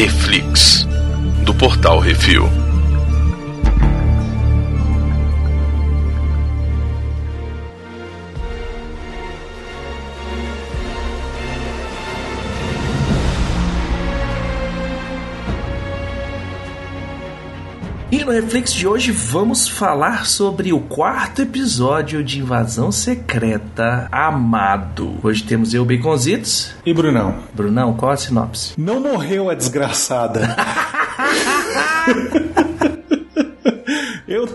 Reflix, do portal Refil. No Reflex de hoje vamos falar sobre o quarto episódio de Invasão Secreta Amado. Hoje temos eu, Baconzitos. E Brunão? Brunão, qual a sinopse? Não morreu a desgraçada.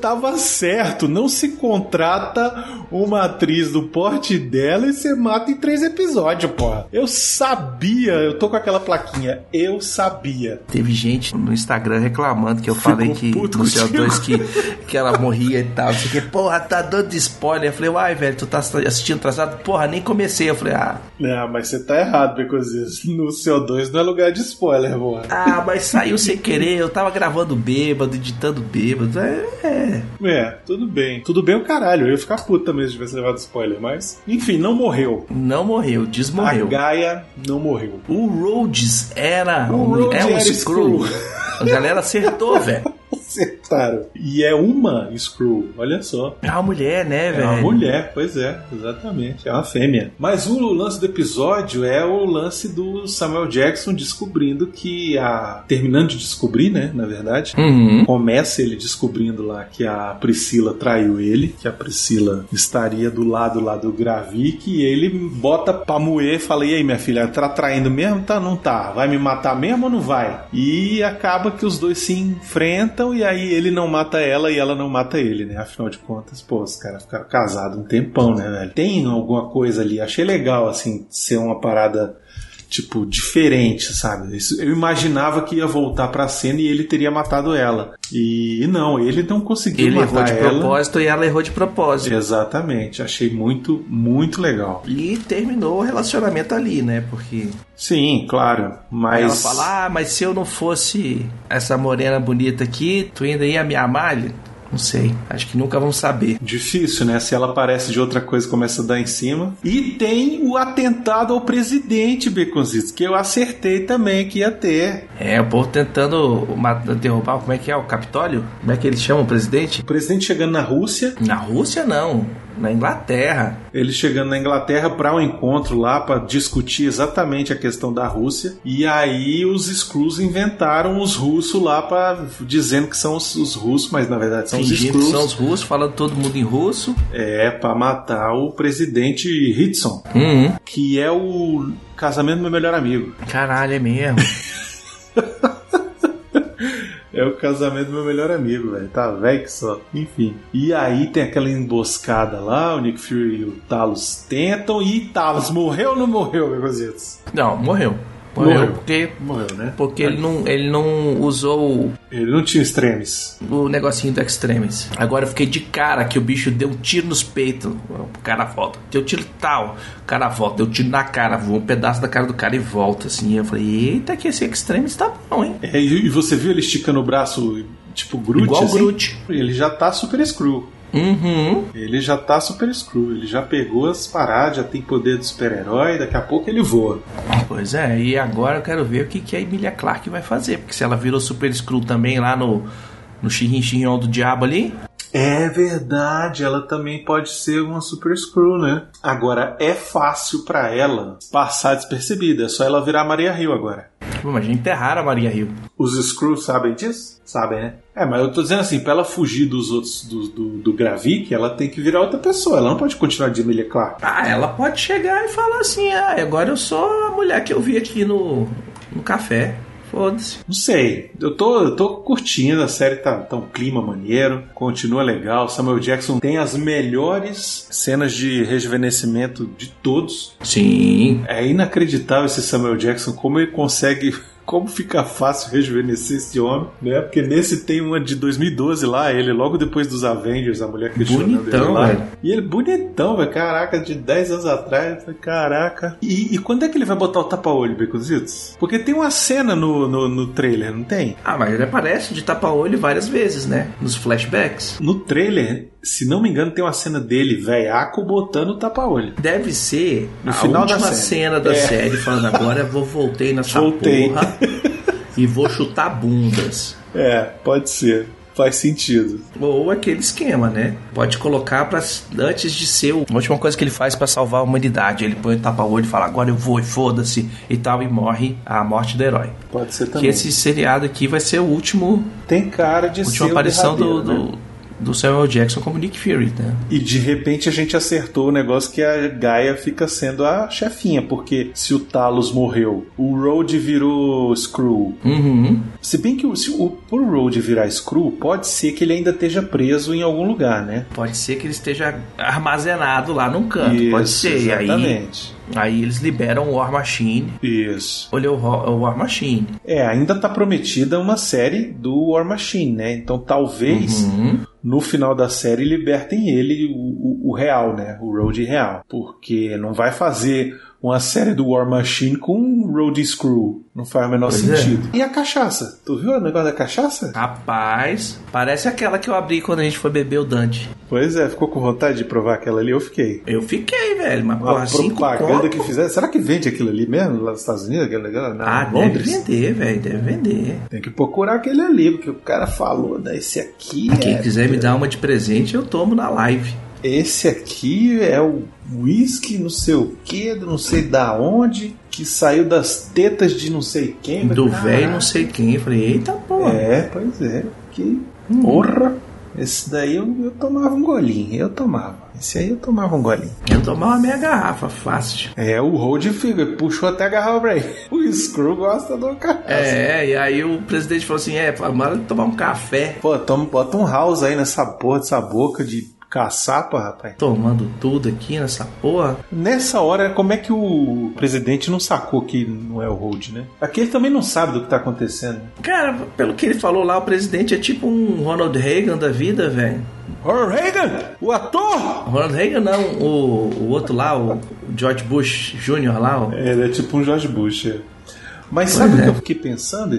Tava certo, não se contrata uma atriz do porte dela e você mata em três episódios, porra. Eu sabia, eu tô com aquela plaquinha, eu sabia. Teve gente no Instagram reclamando que eu falei que no CO2 contigo. que, que ela morria e tal. Isso aqui, porra, tá dando spoiler. Eu falei, uai, velho, tu tá assistindo traçado? Porra, nem comecei. Eu falei, ah, Não, mas você tá errado, Becozitos. No CO2 não é lugar de spoiler, porra. ah, mas saiu sem querer. Eu tava gravando bêbado, editando bêbado. É, é. É, tudo bem. Tudo bem o caralho, eu ia ficar puto também se tivesse levado spoiler, mas... Enfim, não morreu. Não morreu, desmorreu. A Gaia não morreu. O Rhodes era O um, Rhodes é um era Screw. A galera acertou, velho. Acertaram. E é uma Screw, olha só. É uma mulher, né, É velho? uma mulher, pois é, exatamente. É uma fêmea. Mas o lance do episódio é o lance do Samuel Jackson descobrindo que a. Terminando de descobrir, né? Na verdade. Uhum. Começa ele descobrindo lá que a Priscila traiu ele, que a Priscila estaria do lado lá do Gravik, e ele bota pra moer e fala: E aí, minha filha, tá traindo mesmo? Tá, não tá? Vai me matar mesmo ou não vai? E acaba que os dois se enfrentam, e aí ele não mata ela e ela não mata ele, né? Afinal de contas, pô, os caras ficaram casados um tempão, né, velho? Tem alguma coisa ali, achei legal, assim, ser uma parada tipo, diferente, sabe? Eu imaginava que ia voltar pra cena e ele teria matado ela. E não, ele não conseguiu Ele errou matar de ela. propósito e ela errou de propósito. Exatamente, achei muito, muito legal. E terminou o relacionamento ali, né? Porque Sim, claro, mas ela fala, ah, mas se eu não fosse essa morena bonita aqui, tu ainda ia me amar? Não sei, acho que nunca vamos saber. Difícil, né? Se ela aparece de outra coisa, começa a dar em cima. E tem o atentado ao presidente, Beconzitos, que eu acertei também que ia ter. É, o povo tentando derrubar, como é que é, o Capitólio? Como é que eles chamam o presidente? O presidente chegando na Rússia, Na Rússia, não. Na Inglaterra. ele chegando na Inglaterra para um encontro lá para discutir exatamente a questão da Rússia. E aí os Skrulls inventaram os russos lá para dizendo que são os, os russos, mas na verdade são os Fingindo Skrulls. são os russos, falando todo mundo em russo. É para matar o presidente Hitson, Uhum. que é o casamento do meu melhor amigo. Caralho, é mesmo. O casamento do meu melhor amigo, velho. Tá velho que só. Enfim. E aí tem aquela emboscada lá, o Nick Fury e o Talos tentam. E Talos morreu ou não morreu, Begozitos? Não, morreu. Morreu, porque, Morreu, né? porque ele, não, ele não usou Ele não tinha extremes. o negocinho do Extremis. Agora eu fiquei de cara que o bicho deu um tiro nos peitos. O cara volta. Deu tiro tal. O cara volta. Deu tiro na cara. Voou um pedaço da cara do cara e volta. Assim. Eu falei, eita, que esse Extremis tá bom, hein? É, e você viu ele esticando o braço, tipo Groot? Igual assim? Groot. Ele já tá super screw. Uhum. Ele já tá super screw. Ele já pegou as paradas, já tem poder do super-herói. Daqui a pouco ele voa. Pois é, e agora eu quero ver o que, que a Emilia Clarke vai fazer. Porque se ela virou Super Screw também lá no, no Xirrinhol do Diabo ali. É verdade, ela também pode ser uma super screw, né? Agora é fácil pra ela passar despercebida, é só ela virar Maria Hill agora. Pô, Mas enterraram a Maria Hill. Os Screws sabem disso? Sabem, né? É, mas eu tô dizendo assim, pra ela fugir dos outros do, do, do Gravik, ela tem que virar outra pessoa. Ela não pode continuar de Emilia Clarke. Ah, ela pode chegar e falar assim: ah, agora eu sou a mulher que eu vi aqui no, no café. Foda-se. Não sei. Eu tô, eu tô curtindo, a série tá, tá um clima maneiro, continua legal. Samuel Jackson tem as melhores cenas de rejuvenescimento de todos. Sim. É inacreditável esse Samuel Jackson, como ele consegue. Como fica fácil rejuvenescer esse homem, né? Porque nesse tem uma de 2012 lá, ele logo depois dos Avengers, a mulher questionando Bonitão, ele lá. velho. E ele bonitão, velho. Caraca, de 10 anos atrás. falei, Caraca. E, e quando é que ele vai botar o tapa-olho, Beconzitos? Porque tem uma cena no, no, no trailer, não tem? Ah, mas ele aparece de tapa-olho várias vezes, né? Nos flashbacks. No trailer, se não me engano, tem uma cena dele, velhaco, botando o tapa-olho. Deve ser No a final da última série. cena da É. série, falando agora eu vou voltei nessa Voltei. porra. e vou chutar bundas. É, pode ser. Faz sentido. Ou aquele esquema, né? Pode colocar para antes de ser o- a última coisa que ele faz pra salvar a humanidade. Ele põe o tapa-olho e fala, agora eu vou e foda-se e tal, e morre a morte do herói. Pode ser Que também. esse seriado aqui vai ser o último, Tem cara de última ser aparição o do, né? do, do Samuel Jackson como Nick Fury, né? E de repente a gente acertou o negócio que a Gaia fica sendo a chefinha, porque se o Talos morreu, o Road virou Screw. Uhum. Se bem que o, se o, por Road virar Screw, pode ser que ele ainda esteja preso em algum lugar, né? Pode ser que ele esteja armazenado lá num canto. pode Isso, ser. E aí, Exatamente. Aí eles liberam o War Machine. Isso. Olha o, War Machine. É, ainda tá prometida uma série do War Machine, né? Então talvez Uhum. no final da série libertem ele, o, o- o real, né? O Road real. Porque não vai fazer uma série do War Machine com um Road Screw. Não faz o menor Pois é. sentido. E a cachaça? Tu viu o negócio da cachaça? Rapaz, parece aquela que eu abri quando a gente foi beber o Dante. Pois é, ficou com vontade de provar aquela ali? Eu fiquei. Eu fiquei, velho, mas porra, cinco propaganda conto? que fizeram. Será que vende aquilo ali mesmo, lá nos Estados Unidos? Negócio? Não, Ah, deve Londres? vender, velho, deve vender. Tem que procurar aquele ali, porque o cara falou, né? Esse aqui Quem é. quiser me dar uma de presente, eu tomo na live. Esse aqui é o whisky, não sei o que, não sei da onde, que saiu das tetas de não sei quem. Do velho não sei quem. Eu falei, eita porra. É, pois é. Que Hum. porra. Esse daí eu, eu tomava um golinho, eu tomava. Esse aí eu tomava um golinho. Eu tomar uma meia garrafa, fácil. É, o Road fica, puxou até a garrafa pra ele. O Screw gosta do cachaça. É, e aí o presidente falou assim: é, manda tomar um café. Pô, toma, bota um house aí nessa porra dessa boca de caçapa, rapaz. Tomando tudo aqui nessa porra. Nessa hora, como é que o presidente não sacou que não é o Road, né? Aqui ele também não sabe do que tá acontecendo. Cara, pelo que ele falou lá, o presidente é tipo um Ronald Reagan da vida, velho. Ronald Reagan, o ator! Ronald Reagan não, o, o outro lá, o George Bush Jr. lá, o- Ele é tipo um George Bush. é. Mas sabe o é. que eu fiquei pensando?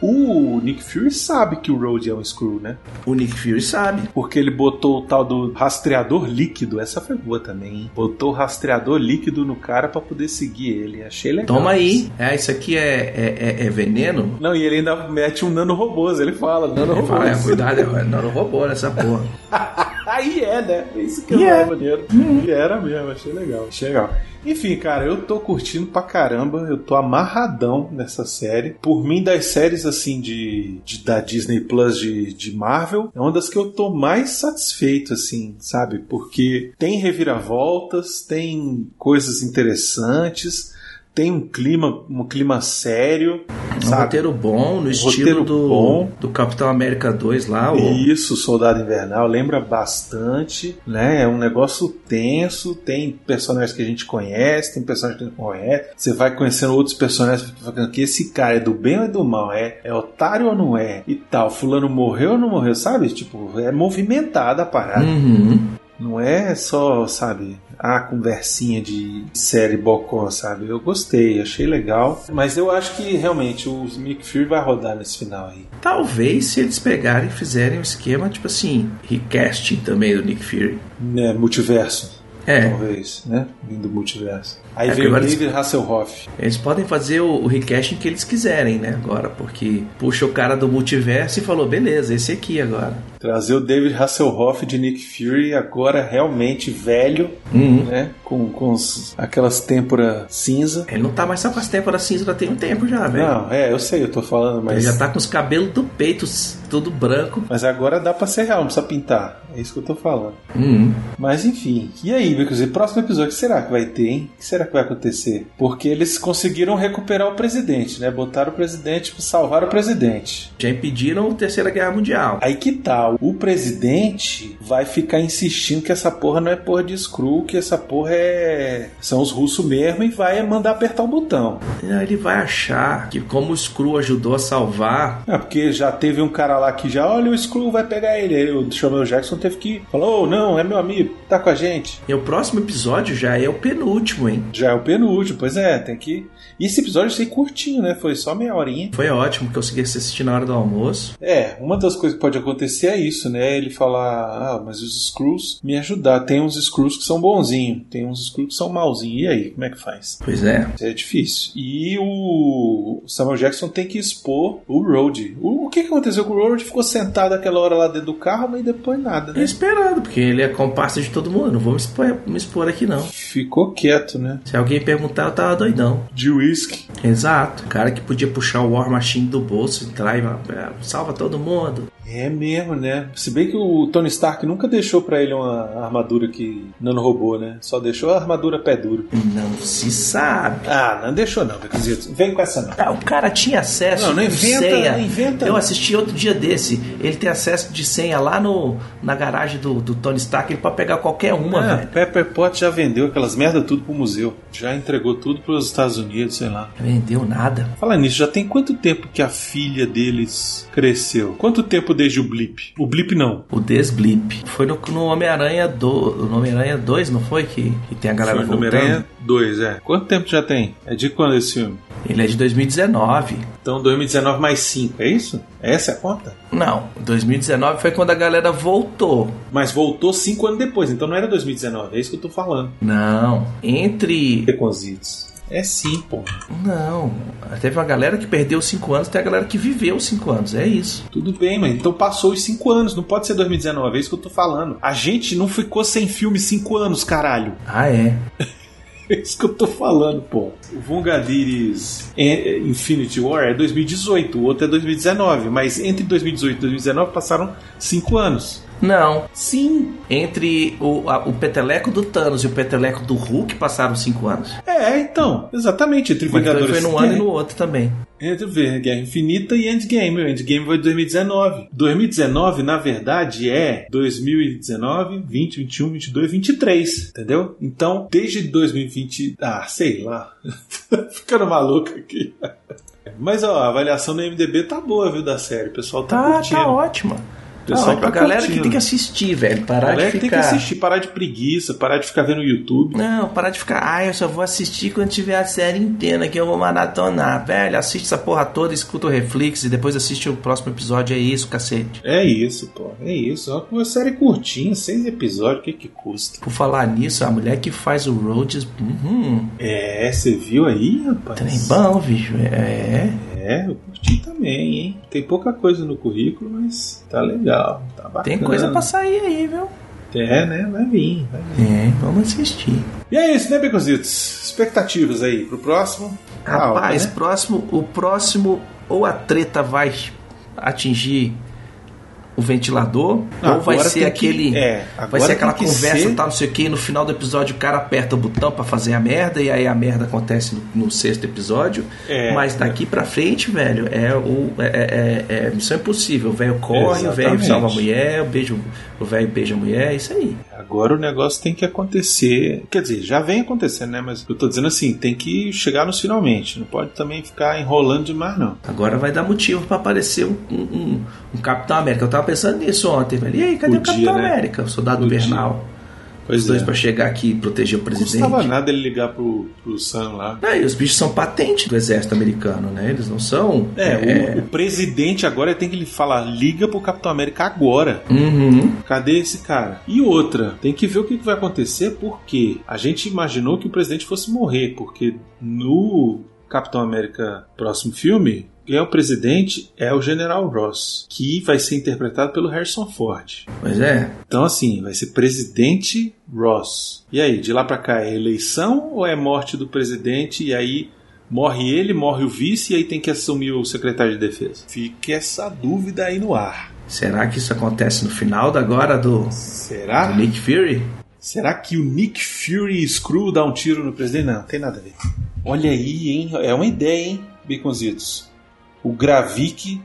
O Nick Fury sabe que o Road é um Screw, né? o Nick Fury sabe. Porque ele botou o tal do rastreador líquido. Essa foi boa também, hein? Botou o rastreador líquido no cara pra poder seguir ele. Achei legal. Toma aí. É, isso aqui é, é, é- é veneno? Não, e ele ainda mete um nanorobôs. Ele fala, Ele fala, é, nanorobôs. cuidado, é não robô nessa porra. Aí é, né? Isso que E é é. maneiro. E era mesmo, achei legal. Achei legal. Enfim, cara, eu tô curtindo pra caramba. Eu tô amarradão nessa série. Por mim, das séries assim de, de- da Disney Plus de, de Marvel, é uma das que eu tô mais satisfeito, assim, sabe? Porque tem reviravoltas, tem coisas interessantes. Tem um clima, um clima sério, Um roteiro bom, no estilo roteiro do, bom. do Capitão América 2 lá. Isso, Soldado Invernal, lembra bastante, né? É um negócio tenso, tem personagens que a gente conhece, tem personagens que a gente não conhece. Você vai conhecendo outros personagens falando que esse cara é do bem ou é do mal, é, é otário ou não é? E tal, fulano morreu ou não morreu, sabe? Tipo, é movimentada a parada. Uhum. Não é só, sabe, a conversinha de série bocó, sabe? Eu gostei, achei legal. Mas eu acho que realmente o Nick Fury vai rodar nesse final aí. Talvez se eles pegarem e fizerem um esquema tipo assim, recasting também do Nick Fury. Né, multiverso. É, Talvez, né? Vindo do multiverso. Aí É, veio David Hasselhoff. eles podem fazer o, o recasting que eles quiserem, né? Agora, porque puxa o cara do multiverso e falou, beleza, esse aqui agora. Trazer o David Hasselhoff de Nick Fury, agora realmente velho, Uhum. né? Com, com os- aquelas têmpora cinza. Ele não tá mais só com as têmporas cinza, já tem um tempo já, velho. Não, é, eu sei, eu tô falando, Ele mas. já tá com os cabelos do peito tudo branco. Mas agora dá pra ser real, não precisa pintar. É isso que eu tô falando. Uhum. Mas enfim. E aí, Bicos, e próximo episódio, o que será que vai ter, hein? O que será que vai acontecer? Porque eles conseguiram recuperar o presidente, né? Botaram o presidente, salvar o presidente. Já impediram a Terceira Guerra Mundial. Aí que tal? O presidente vai ficar insistindo que essa porra não é porra de Screw, que essa porra é. São os russos mesmo e vai mandar apertar o botão. Ele vai achar que como o Screw ajudou a salvar, É, porque já teve um cara lá que já, olha, o Screw vai pegar ele. Aí o Samuel Jackson teve que falar, oh, não, é meu amigo, tá com a gente. E o próximo episódio já é o penúltimo, hein? Já é o penúltimo, pois é, tem que. E esse episódio achei curtinho, né? Foi só meia horinha. Foi ótimo, que eu consegui assistir na hora do almoço. É, uma das coisas que pode acontecer é isso, né? Ele falar, ah, mas os Screws me ajudar. Tem uns Screws que são bonzinhos, tem uns Screws que são malzinhos. E aí, como é que faz? Pois é. É difícil. E o Samuel Jackson tem que expor o Road. O, que, que aconteceu com o Road? Ficou sentado aquela hora lá dentro do carro, mas depois nada, né? Esperando, porque ele é comparsa de todo mundo. Não vou me expor, me expor aqui, não. Ficou quieto, né? Se alguém perguntar, eu tava doidão. De whisky. Exato. O cara que podia puxar o War Machine do bolso, entrar e é, salva todo mundo. É mesmo, né? Se bem que o Tony Stark nunca deixou para ele uma armadura que não roubou, né? Só deixou a armadura pé duro. Não se sabe. Ah, não deixou não, Becozito. Vem com essa não. Ah, o cara tinha acesso Não, não inventa, senha. não inventa. Eu assisti outro dia desse. Ele tem acesso de senha lá no, na garagem do, do Tony Stark. Ele pode pegar qualquer uma, Ah, velho. Pepper Pot já vendeu aquelas merda tudo pro museu. Já entregou tudo pros Estados Unidos, sei lá. Vendeu nada. Fala nisso, já tem quanto tempo que a filha deles cresceu? Quanto tempo desde o Blip? O Blip não. O Desblip. Foi no, no Homem-Aranha do, no Homem-Aranha 2, não foi? Que, que tem a galera Foi no voltando. Homem-Aranha 2, é. Quanto tempo já tem? É de quando esse filme? Ele é de 2019. Então 2019 mais 5, é isso? Essa é a conta? Não, 2019 foi quando a galera voltou. Mas voltou 5 anos depois, então não era 2019, é isso que eu tô falando. Não, entre. Preconzitos. É sim, pô. Não, teve uma galera que perdeu 5 anos, tem a galera que viveu 5 anos, é isso. Tudo bem, mas então passou os 5 anos, não pode ser 2019, é isso que eu tô falando. A gente não ficou sem filme 5 anos, caralho. Ah, é. É isso que eu tô falando, pô. O Vungadiris é, Infinity War é 2018, o outro é 2019, mas entre 2018 e 2019 passaram 5 anos. Não, Sim. entre o, a- o peteleco do Thanos e o peteleco do Hulk passaram 5 anos. É, então, exatamente, entre Mas Vingadores foi num ano e no outro também. Entre ver Guerra Infinita e Endgame. O Endgame foi de 2019. 2019, na verdade, é 2019, 20, 21, 22, 23. Entendeu? Então, desde 2020. Ah, sei lá. Ficando maluco aqui. Mas ó, a avaliação no MDB tá boa, viu, da série. O pessoal tá, Tá, curtindo. tá ótima. Pessoal Tá tá ótimo. a galera que curtindo. tem que assistir, velho. Parar Galera de que tem que ficar. assistir, parar de preguiça, parar de ficar vendo o YouTube. Não, parar de ficar. Ah, eu só vou assistir quando tiver a série inteira que eu vou maratonar. Velho, assiste essa porra toda, escuta o Reflex e depois assiste o próximo episódio. É isso, cacete. É isso, pô. É isso. Uma série curtinha, seis episódios, o que que custa? Por falar nisso, a mulher que faz o Rhodes. Uhum, É, você viu aí, rapaz? trem bom, bicho. É. É, eu curti também, hein? Tem pouca coisa no currículo, mas tá legal, tá bacana. Tem coisa pra sair aí, viu? É, né? Vai vir, vai vir. É, vamos assistir. E é isso, né, Becositos? Expectativas aí pro próximo? Rapaz, né? próximo, o próximo ou a treta vai atingir o ventilador, Não, ou vai ser tem que- aquele. é, vai ser aquela conversa, ser- tal, não sei o que, no final do episódio o cara aperta o botão pra fazer a merda, e aí a merda acontece no, no sexto episódio. É, Mas daqui pra frente, velho, é o. É, é- é missão impossível. O velho corre, o velho salva a mulher, o beijo, o velho beija a mulher, é isso aí. Agora o negócio tem que acontecer. Quer dizer, já vem acontecendo, né? Mas eu tô dizendo assim, tem que chegar nos finalmente. Não pode também ficar enrolando demais, não. Agora vai dar motivo pra aparecer um, um, um- um Capitão América. Eu tava pensando nisso ontem, velho. E aí, cadê o, Podia, Capitão né? América? O soldado Podia. invernal. Pois Os dois é. pra chegar aqui e proteger o Não presidente. custava nada ele ligar pro, pro Sam lá. Não, e os bichos são patente do exército americano, né? Eles não são. É, O, o presidente agora tem que lhe falar, liga pro Capitão América agora. Uhum. Cadê esse cara? E outra, tem que ver o que que vai acontecer, porque a gente imaginou que o presidente fosse morrer, porque no Capitão América próximo filme, quem é o presidente é o General Ross, que vai ser interpretado pelo Harrison Ford. Pois é. Então, assim, vai ser presidente Ross. E aí, de lá pra cá é eleição ou é morte do presidente e aí morre ele, morre o vice e aí tem que assumir o secretário de defesa? Fica essa dúvida aí no ar. Será que isso acontece no final da agora do, Será? do Nick Fury? Será que o Nick Fury Screw dá um tiro no presidente? Não, tem nada a ver. Olha aí, hein? É uma ideia, hein, Baconzitos? O Gravik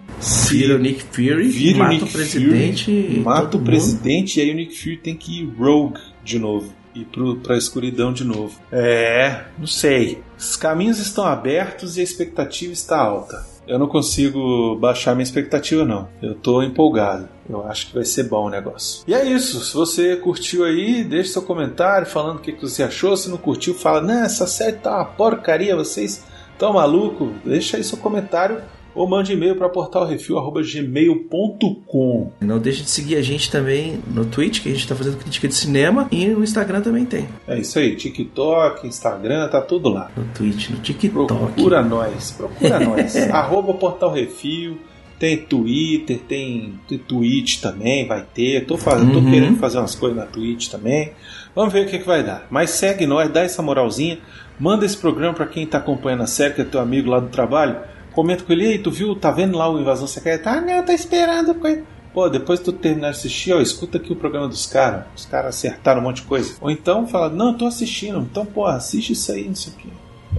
Vira o Nick Fury, vira mata o Nick o presidente. Fury, e mata o mundo. presidente e aí o Nick Fury tem que ir rogue de novo. Ir pro, pra escuridão de novo. É, não sei. Os caminhos estão abertos e a expectativa está alta. Eu não consigo baixar minha expectativa, não. Eu tô empolgado. Eu acho que vai ser bom o negócio. E é isso. Se você curtiu aí, deixe seu comentário falando o que você achou. Se não curtiu, fala, não, essa série tá uma porcaria, vocês estão maluco? Deixa aí seu comentário ou mande e-mail para portalrefil.gmail.com. Não deixe de seguir a gente também no Twitch, que a gente está fazendo crítica de cinema, e no Instagram também tem. É isso aí, TikTok, Instagram, tá tudo lá. No Twitch, no TikTok. Procura nós, procura nós. Arroba Portal Refil. Tem Twitter, tem, tem Twitch também, vai ter. Tô, fazendo, uhum. tô querendo fazer umas coisas na Twitch também. Vamos ver o que, que vai dar. Mas segue nós, dá essa moralzinha. Manda esse programa para quem está acompanhando a série, que é teu amigo lá do trabalho comento com ele, ei, tu viu, tá vendo lá o Invasão Secreta? Ah, não, tá esperando coisa. Pô, depois tu terminar de assistir, ó, escuta aqui o programa dos caras. Os caras acertaram um monte de coisa. Ou então fala, não, tô assistindo. Então, pô, assiste isso aí, não sei o quê.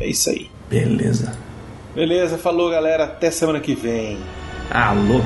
É isso aí. Beleza. Beleza, falou galera, até semana que vem. Alô.